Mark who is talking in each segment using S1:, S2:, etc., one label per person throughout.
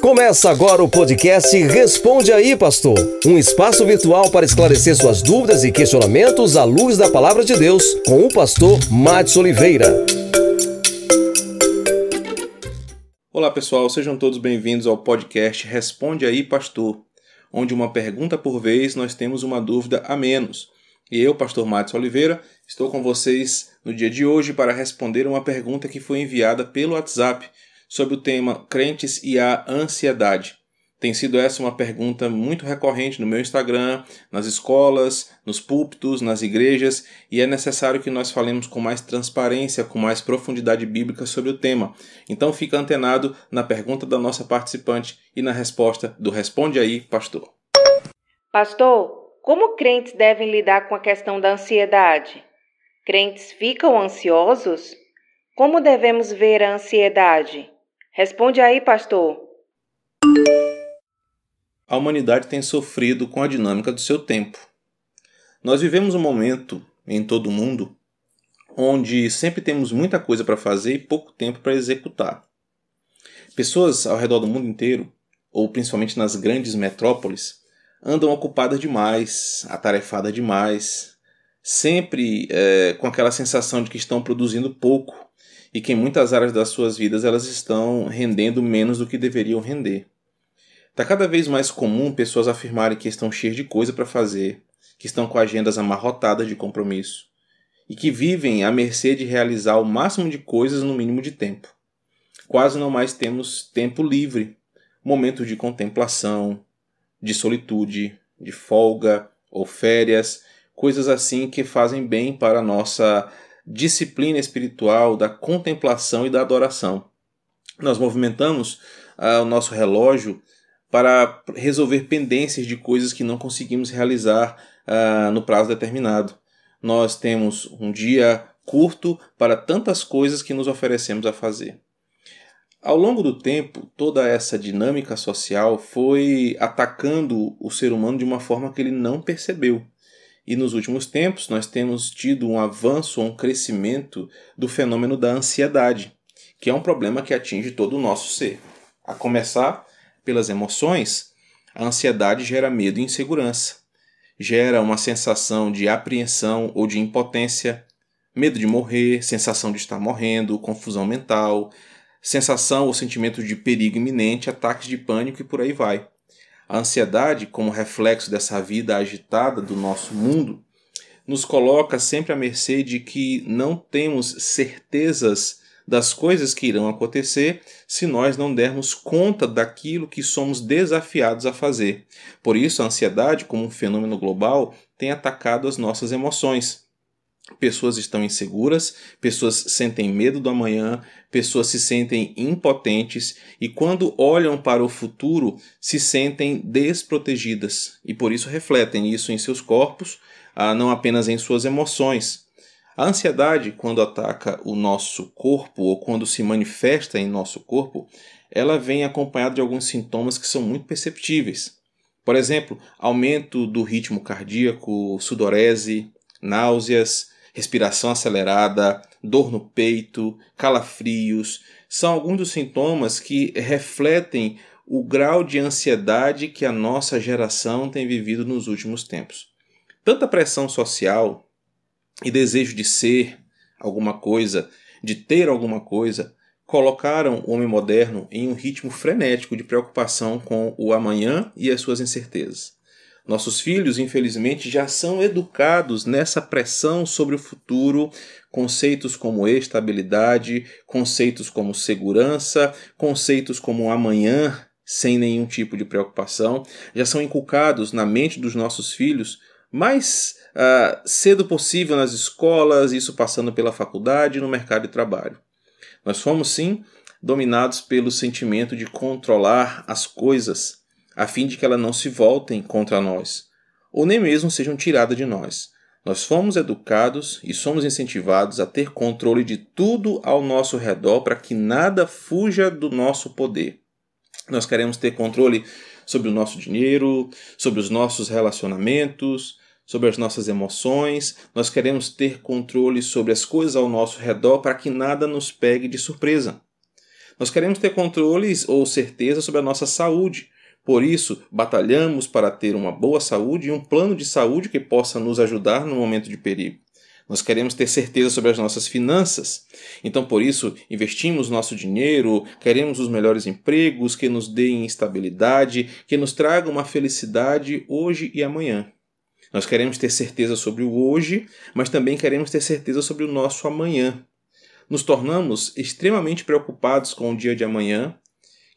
S1: Começa agora o podcast Responde aí, Pastor. Um espaço virtual para esclarecer suas dúvidas e questionamentos à luz da palavra de Deus, com o pastor Matos Oliveira.
S2: Olá, pessoal, sejam todos bem-vindos ao podcast Responde aí, Pastor, onde uma pergunta por vez nós temos uma dúvida a menos. E eu, pastor Matos Oliveira, estou com vocês no dia de hoje para responder uma pergunta que foi enviada pelo WhatsApp sobre o tema Crentes e a Ansiedade. Tem sido essa uma pergunta muito recorrente no meu Instagram, nas escolas, nos púlpitos, nas igrejas, e é necessário que nós falemos com mais transparência, com mais profundidade bíblica sobre o tema. Então fica antenado na pergunta da nossa participante e na resposta do Responde aí, pastor.
S3: Pastor, como crentes devem lidar com a questão da ansiedade? Crentes ficam ansiosos? Como devemos ver a ansiedade? Responde aí, pastor.
S2: A humanidade tem sofrido com a dinâmica do seu tempo. Nós vivemos um momento em todo o mundo onde sempre temos muita coisa para fazer e pouco tempo para executar. Pessoas ao redor do mundo inteiro, ou principalmente nas grandes metrópoles, andam ocupadas demais, atarefadas demais, sempre é, com aquela sensação de que estão produzindo pouco e que em muitas áreas das suas vidas elas estão rendendo menos do que deveriam render. Está cada vez mais comum pessoas afirmarem que estão cheias de coisa para fazer, que estão com agendas amarrotadas de compromisso e que vivem à mercê de realizar o máximo de coisas no mínimo de tempo. Quase não mais temos tempo livre, momentos de contemplação, de solitude, de folga ou férias, coisas assim que fazem bem para a nossa disciplina espiritual, da contemplação e da adoração. Nós movimentamos ah, o nosso relógio para resolver pendências de coisas que não conseguimos realizar ah, no prazo determinado. Nós temos um dia curto para tantas coisas que nos oferecemos a fazer. Ao longo do tempo, toda essa dinâmica social foi atacando o ser humano de uma forma que ele não percebeu. E nos últimos tempos nós temos tido um avanço, um crescimento do fenômeno da ansiedade, que é um problema que atinge todo o nosso ser. A começar pelas emoções, a ansiedade gera medo e insegurança. Gera uma sensação de apreensão ou de impotência, medo de morrer, sensação de estar morrendo, confusão mental, sensação ou sentimento de perigo iminente, ataques de pânico e por aí vai. A ansiedade, como reflexo dessa vida agitada do nosso mundo, nos coloca sempre à mercê de que não temos certezas das coisas que irão acontecer se nós não dermos conta daquilo que somos desafiados a fazer. Por isso, a ansiedade, como um fenômeno global, tem atacado as nossas emoções. Pessoas estão inseguras, pessoas sentem medo do amanhã, pessoas se sentem impotentes e, quando olham para o futuro, se sentem desprotegidas e por isso refletem isso em seus corpos, ah, não apenas em suas emoções. A ansiedade, quando ataca o nosso corpo ou quando se manifesta em nosso corpo, ela vem acompanhada de alguns sintomas que são muito perceptíveis. Por exemplo, aumento do ritmo cardíaco, sudorese, náuseas, respiração acelerada, dor no peito, calafrios, são alguns dos sintomas que refletem o grau de ansiedade que a nossa geração tem vivido nos últimos tempos. Tanta pressão social e desejo de ser alguma coisa, de ter alguma coisa, colocaram o homem moderno em um ritmo frenético de preocupação com o amanhã e as suas incertezas. Nossos filhos, infelizmente, já são educados nessa pressão sobre o futuro, conceitos como estabilidade, conceitos como segurança, conceitos como amanhã sem nenhum tipo de preocupação, já são inculcados na mente dos nossos filhos mais uh, cedo possível nas escolas, isso passando pela faculdade e no mercado de trabalho. Nós fomos, sim, dominados pelo sentimento de controlar as coisas a fim de que elas não se voltem contra nós, ou nem mesmo sejam tiradas de nós. Nós fomos educados e somos incentivados a ter controle de tudo ao nosso redor para que nada fuja do nosso poder. Nós queremos ter controle sobre o nosso dinheiro, sobre os nossos relacionamentos, sobre as nossas emoções, nós queremos ter controle sobre as coisas ao nosso redor para que nada nos pegue de surpresa. Nós queremos ter controles ou certeza sobre a nossa saúde. Por isso, batalhamos para ter uma boa saúde e um plano de saúde que possa nos ajudar no momento de perigo. Nós queremos ter certeza sobre as nossas finanças. Então, por isso, investimos nosso dinheiro, queremos os melhores empregos que nos deem estabilidade, que nos tragam uma felicidade hoje e amanhã. Nós queremos ter certeza sobre o hoje, mas também queremos ter certeza sobre o nosso amanhã. Nos tornamos extremamente preocupados com o dia de amanhã,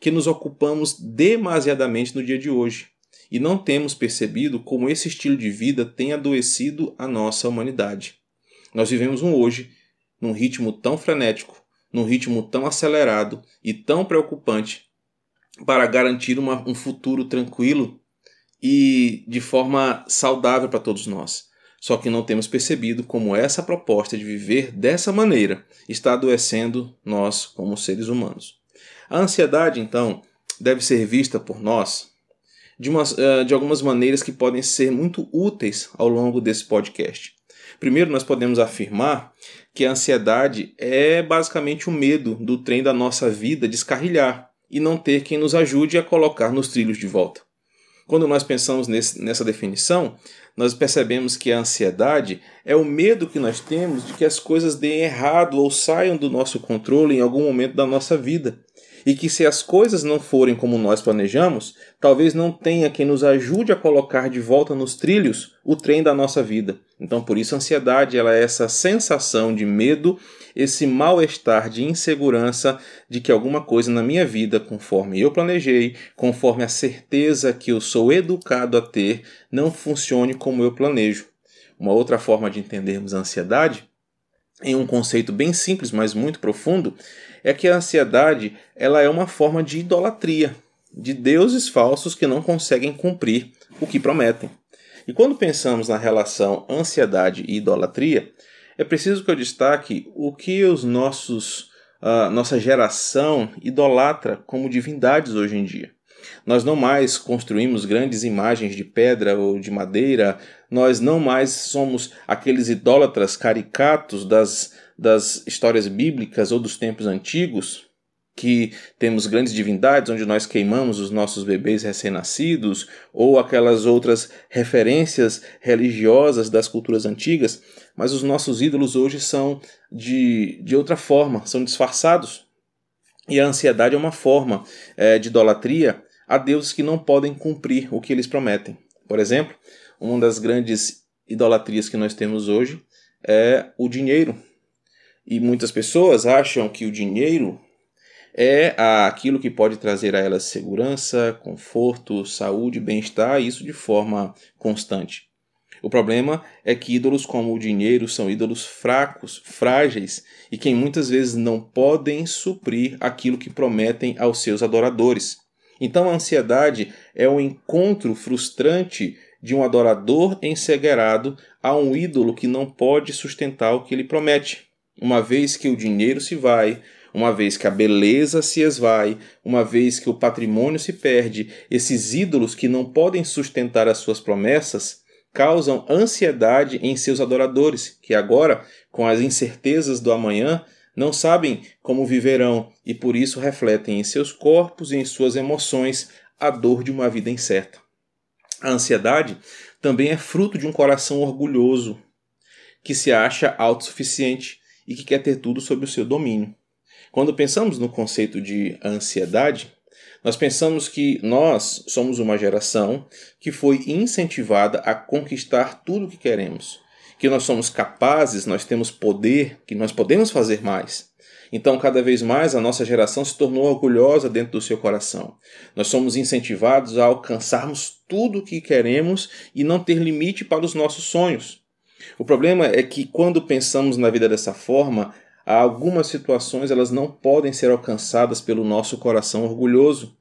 S2: que nos ocupamos demasiadamente no dia de hoje e não temos percebido como esse estilo de vida tem adoecido a nossa humanidade. Nós vivemos um hoje num ritmo tão frenético, num ritmo tão acelerado e tão preocupante para garantir uma, um futuro tranquilo e de forma saudável para todos nós. Só que não temos percebido como essa proposta de viver dessa maneira está adoecendo nós como seres humanos. A ansiedade, então, deve ser vista por nós de, umas, eh, de algumas maneiras que podem ser muito úteis ao longo desse podcast. Primeiro, nós podemos afirmar que a ansiedade é basicamente o medo do trem da nossa vida descarrilhar e não ter quem nos ajude a colocar nos trilhos de volta. Quando nós pensamos nesse, nessa definição, nós percebemos que a ansiedade é o medo que nós temos de que as coisas deem errado ou saiam do nosso controle em algum momento da nossa vida e que se as coisas não forem como nós planejamos, talvez não tenha quem nos ajude a colocar de volta nos trilhos o trem da nossa vida. Então, por isso a ansiedade ela é essa sensação de medo, esse mal-estar de insegurança de que alguma coisa na minha vida, conforme eu planejei, conforme a certeza que eu sou educado a ter, não funcione como eu planejo. Uma outra forma de entendermos a ansiedade em um conceito bem simples, mas muito profundo, é que a ansiedade ela é uma forma de idolatria, de deuses falsos que não conseguem cumprir o que prometem. E quando pensamos na relação ansiedade e idolatria, é preciso que eu destaque o que os nossos nossa geração idolatra como divindades hoje em dia. Nós não mais construímos grandes imagens de pedra ou de madeira, nós não mais somos aqueles idólatras caricatos das das histórias bíblicas ou dos tempos antigos, que temos grandes divindades onde nós queimamos os nossos bebês recém-nascidos, ou aquelas outras referências religiosas das culturas antigas, mas os nossos ídolos hoje são de, de outra forma, são disfarçados. E a ansiedade é uma forma é, de idolatria a deuses que não podem cumprir o que eles prometem. Por exemplo, uma das grandes idolatrias que nós temos hoje é o dinheiro, e muitas pessoas acham que o dinheiro é aquilo que pode trazer a elas segurança, conforto, saúde, bem-estar, isso de forma constante. O problema é que ídolos como o dinheiro são ídolos fracos, frágeis e que muitas vezes não podem suprir aquilo que prometem aos seus adoradores. Então a ansiedade é o encontro frustrante de um adorador encegueirado a um ídolo que não pode sustentar o que ele promete uma vez que o dinheiro se vai, uma vez que a beleza se esvai, uma vez que o patrimônio se perde, esses ídolos que não podem sustentar as suas promessas causam ansiedade em seus adoradores, que agora, com as incertezas do amanhã, não sabem como viverão e por isso refletem em seus corpos e em suas emoções a dor de uma vida incerta. A ansiedade também é fruto de um coração orgulhoso, que se acha autossuficiente e que quer ter tudo sob o seu domínio. Quando pensamos no conceito de ansiedade, nós pensamos que nós somos uma geração que foi incentivada a conquistar tudo o que queremos, que nós somos capazes, nós temos poder, que nós podemos fazer mais. Então, cada vez mais a nossa geração se tornou orgulhosa dentro do seu coração. Nós somos incentivados a alcançarmos tudo o que queremos e não ter limite para os nossos sonhos. O problema é que quando pensamos na vida dessa forma, algumas situações elas não podem ser alcançadas pelo nosso coração orgulhoso,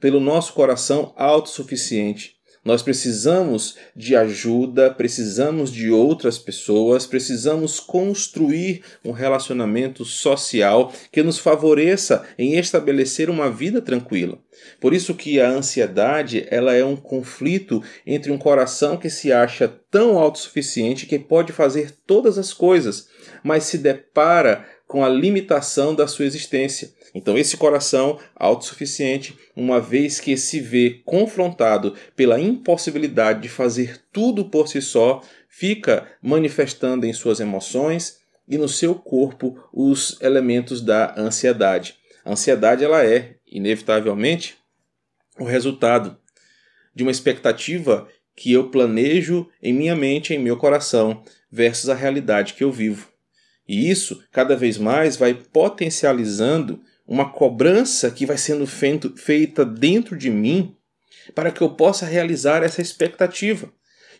S2: pelo nosso coração autossuficiente. Nós precisamos de ajuda, precisamos de outras pessoas, precisamos construir um relacionamento social que nos favoreça em estabelecer uma vida tranquila. Por isso que a ansiedade, ela é um conflito entre um coração que se acha tão autossuficiente que pode fazer todas as coisas, mas se depara com a limitação da sua existência. Então, esse coração autossuficiente, uma vez que se vê confrontado pela impossibilidade de fazer tudo por si só, fica manifestando em suas emoções e no seu corpo os elementos da ansiedade. A ansiedade ela é, inevitavelmente, o resultado de uma expectativa que eu planejo em minha mente, em meu coração, versus a realidade que eu vivo. E isso cada vez mais vai potencializando uma cobrança que vai sendo feito, feita dentro de mim para que eu possa realizar essa expectativa.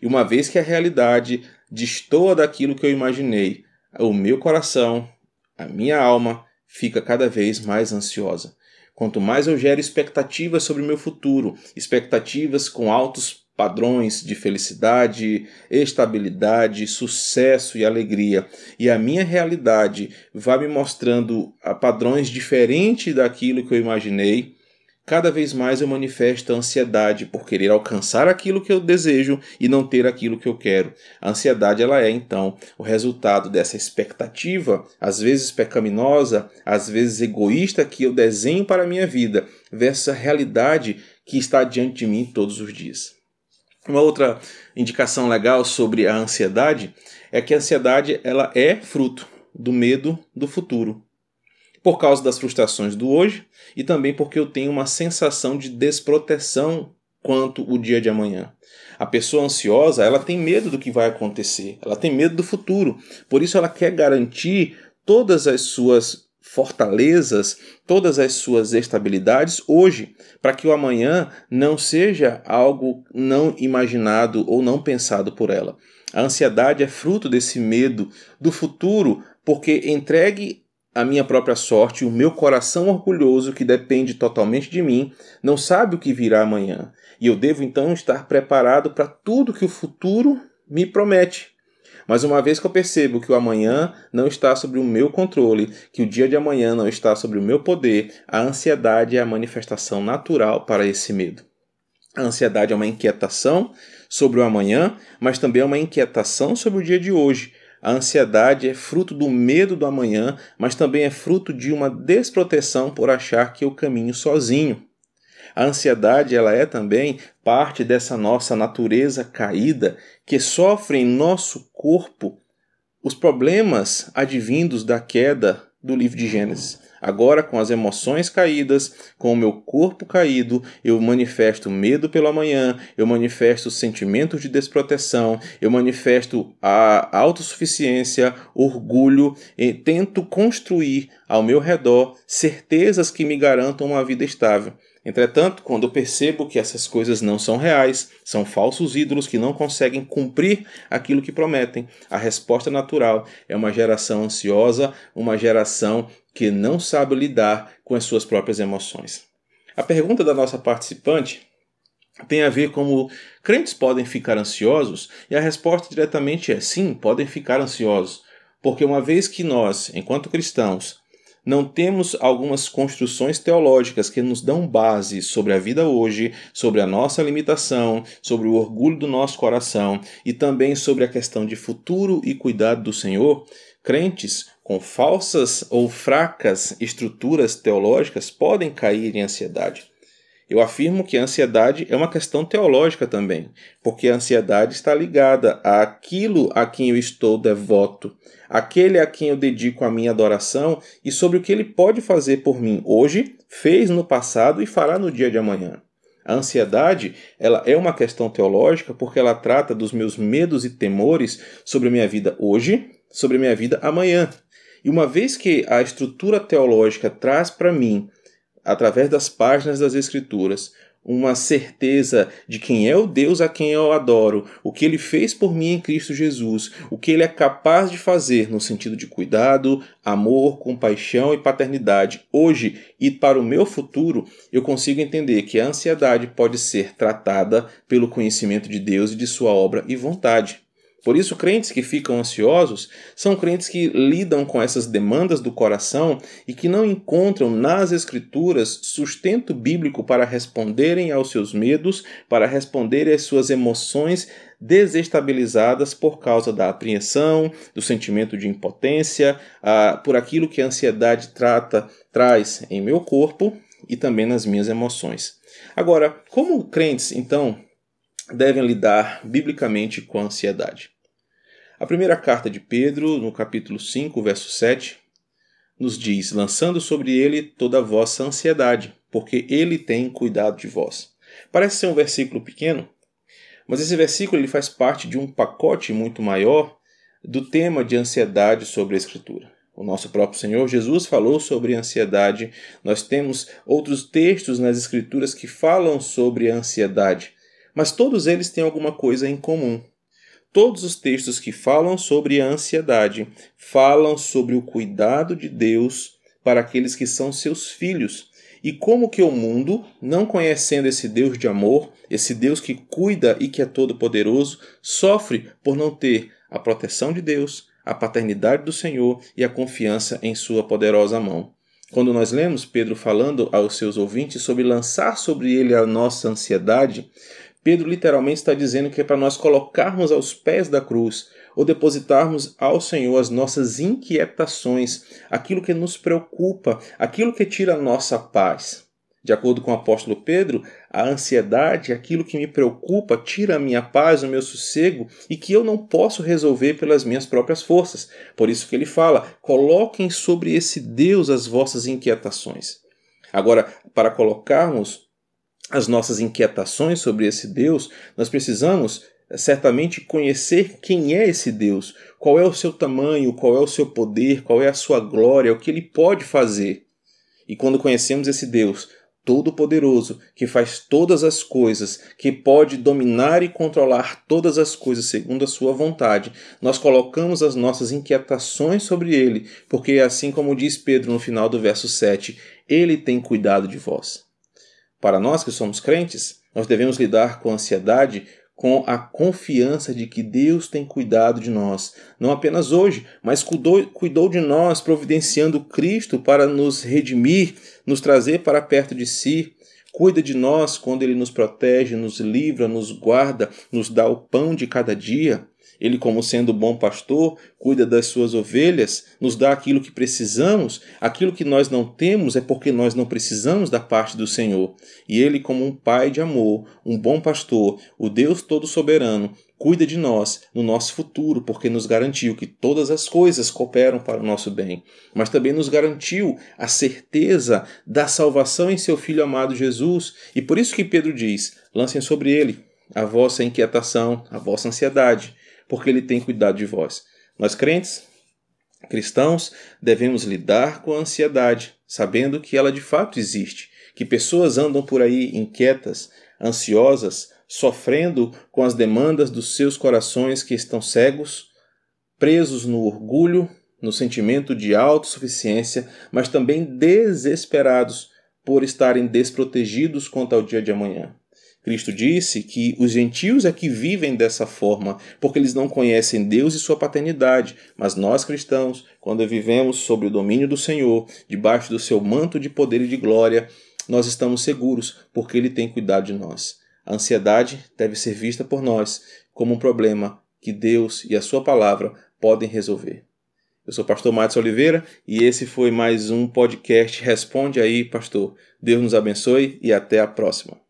S2: E uma vez que a realidade destoa daquilo que eu imaginei, o meu coração, a minha alma fica cada vez mais ansiosa. Quanto mais eu gero expectativas sobre o meu futuro, expectativas com altos padrões de felicidade, estabilidade, sucesso e alegria. E a minha realidade vai me mostrando a padrões diferentes daquilo que eu imaginei. Cada vez mais eu manifesto ansiedade por querer alcançar aquilo que eu desejo e não ter aquilo que eu quero. A ansiedade ela é então o resultado dessa expectativa, às vezes pecaminosa, às vezes egoísta que eu desenho para a minha vida, versus a realidade que está diante de mim todos os dias. Uma outra indicação legal sobre a ansiedade é que a ansiedade ela é fruto do medo do futuro. Por causa das frustrações do hoje e também porque eu tenho uma sensação de desproteção quanto o dia de amanhã. A pessoa ansiosa, ela tem medo do que vai acontecer, ela tem medo do futuro. Por isso ela quer garantir todas as suas fortalezas, todas as suas estabilidades hoje, para que o amanhã não seja algo não imaginado ou não pensado por ela. A ansiedade é fruto desse medo do futuro, porque entregue a minha própria sorte, o meu coração orgulhoso, que depende totalmente de mim, não sabe o que virá amanhã. E eu devo então estar preparado para tudo que o futuro me promete. Mas uma vez que eu percebo que o amanhã não está sobre o meu controle, que o dia de amanhã não está sobre o meu poder, a ansiedade é a manifestação natural para esse medo. A ansiedade é uma inquietação sobre o amanhã, mas também é uma inquietação sobre o dia de hoje. A ansiedade é fruto do medo do amanhã, mas também é fruto de uma desproteção por achar que eu caminho sozinho. A ansiedade ela é também parte dessa nossa natureza caída que sofre em nosso corpo os problemas advindos da queda do livro de Gênesis. Agora, com as emoções caídas, com o meu corpo caído, eu manifesto medo pelo amanhã, eu manifesto sentimentos de desproteção, eu manifesto a autossuficiência, orgulho, e tento construir ao meu redor certezas que me garantam uma vida estável. Entretanto, quando percebo que essas coisas não são reais, são falsos ídolos que não conseguem cumprir aquilo que prometem, a resposta natural é uma geração ansiosa, uma geração que não sabe lidar com as suas próprias emoções. A pergunta da nossa participante tem a ver como crentes podem ficar ansiosos, e a resposta diretamente é sim, podem ficar ansiosos, porque uma vez que nós, enquanto cristãos, não temos algumas construções teológicas que nos dão base sobre a vida hoje, sobre a nossa limitação, sobre o orgulho do nosso coração e também sobre a questão de futuro e cuidado do Senhor, crentes com falsas ou fracas estruturas teológicas podem cair em ansiedade. Eu afirmo que a ansiedade é uma questão teológica também, porque a ansiedade está ligada àquilo a quem eu estou devoto, aquele a quem eu dedico a minha adoração e sobre o que ele pode fazer por mim hoje, fez no passado e fará no dia de amanhã. A ansiedade, ela é uma questão teológica porque ela trata dos meus medos e temores sobre a minha vida hoje, sobre a minha vida amanhã. E uma vez que a estrutura teológica traz para mim através das páginas das Escrituras, uma certeza de quem é o Deus a quem eu adoro, o que ele fez por mim em Cristo Jesus, o que ele é capaz de fazer no sentido de cuidado, amor, compaixão e paternidade hoje e para o meu futuro, eu consigo entender que a ansiedade pode ser tratada pelo conhecimento de Deus e de sua obra e vontade. Por isso, crentes que ficam ansiosos são crentes que lidam com essas demandas do coração e que não encontram nas Escrituras sustento bíblico para responderem aos seus medos, para responderem às suas emoções desestabilizadas por causa da apreensão, do sentimento de impotência, ah, por aquilo que a ansiedade trata, traz em meu corpo e também nas minhas emoções. Agora, como crentes, então, devem lidar biblicamente com a ansiedade. A primeira carta de Pedro, no capítulo 5, verso 7, nos diz: lançando sobre ele toda a vossa ansiedade, porque ele tem cuidado de vós. Parece ser um versículo pequeno, mas esse versículo ele faz parte de um pacote muito maior do tema de ansiedade sobre a Escritura. O nosso próprio Senhor Jesus falou sobre ansiedade. Nós temos outros textos nas Escrituras que falam sobre ansiedade mas todos eles têm alguma coisa em comum. Todos os textos que falam sobre a ansiedade falam sobre o cuidado de Deus para aqueles que são seus filhos e como que o mundo, não conhecendo esse Deus de amor, esse Deus que cuida e que é todo poderoso, sofre por não ter a proteção de Deus, a paternidade do Senhor e a confiança em sua poderosa mão. Quando nós lemos Pedro falando aos seus ouvintes sobre lançar sobre ele a nossa ansiedade, Pedro literalmente está dizendo que é para nós colocarmos aos pés da cruz ou depositarmos ao Senhor as nossas inquietações, aquilo que nos preocupa, aquilo que tira a nossa paz. De acordo com o apóstolo Pedro, a ansiedade, aquilo que me preocupa, tira a minha paz, o meu sossego e que eu não posso resolver pelas minhas próprias forças. Por isso que ele fala: coloquem sobre esse Deus as vossas inquietações. Agora, para colocarmos as nossas inquietações sobre esse Deus, nós precisamos eh, certamente conhecer quem é esse Deus, qual é o seu tamanho, qual é o seu poder, qual é a sua glória, o que ele pode fazer. E quando conhecemos esse Deus todo-poderoso, que faz todas as coisas, que pode dominar e controlar todas as coisas segundo a sua vontade, nós colocamos as nossas inquietações sobre ele, porque assim como diz Pedro no final do verso 7, ele tem cuidado de vós. Para nós que somos crentes, nós devemos lidar com a ansiedade com a confiança de que Deus tem cuidado de nós, não apenas hoje, mas cuidou, cuidou de nós, providenciando Cristo para nos redimir, nos trazer para perto de si. Cuida de nós quando Ele nos protege, nos livra, nos guarda, nos dá o pão de cada dia. Ele, como sendo bom pastor, cuida das suas ovelhas, nos dá aquilo que precisamos. Aquilo que nós não temos é porque nós não precisamos da parte do Senhor. E Ele, como um pai de amor, um bom pastor, o Deus todo-soberano, cuida de nós no nosso futuro, porque nos garantiu que todas as coisas cooperam para o nosso bem, mas também nos garantiu a certeza da salvação em seu Filho amado Jesus. E por isso que Pedro diz: lancem sobre ele a vossa inquietação, a vossa ansiedade porque Ele tem cuidado de vós. Nós crentes, cristãos, devemos lidar com a ansiedade, sabendo que ela de fato existe, que pessoas andam por aí inquietas, ansiosas, sofrendo com as demandas dos seus corações que estão cegos, presos no orgulho, no sentimento de autossuficiência, mas também desesperados por estarem desprotegidos quanto ao dia de amanhã. Cristo disse que os gentios é que vivem dessa forma, porque eles não conhecem Deus e sua paternidade. Mas nós cristãos, quando vivemos sob o domínio do Senhor, debaixo do seu manto de poder e de glória, nós estamos seguros, porque ele tem cuidado de nós. A ansiedade deve ser vista por nós como um problema que Deus e a sua palavra podem resolver. Eu sou o pastor Matos Oliveira e esse foi mais um podcast Responde aí, pastor. Deus nos abençoe e até a próxima.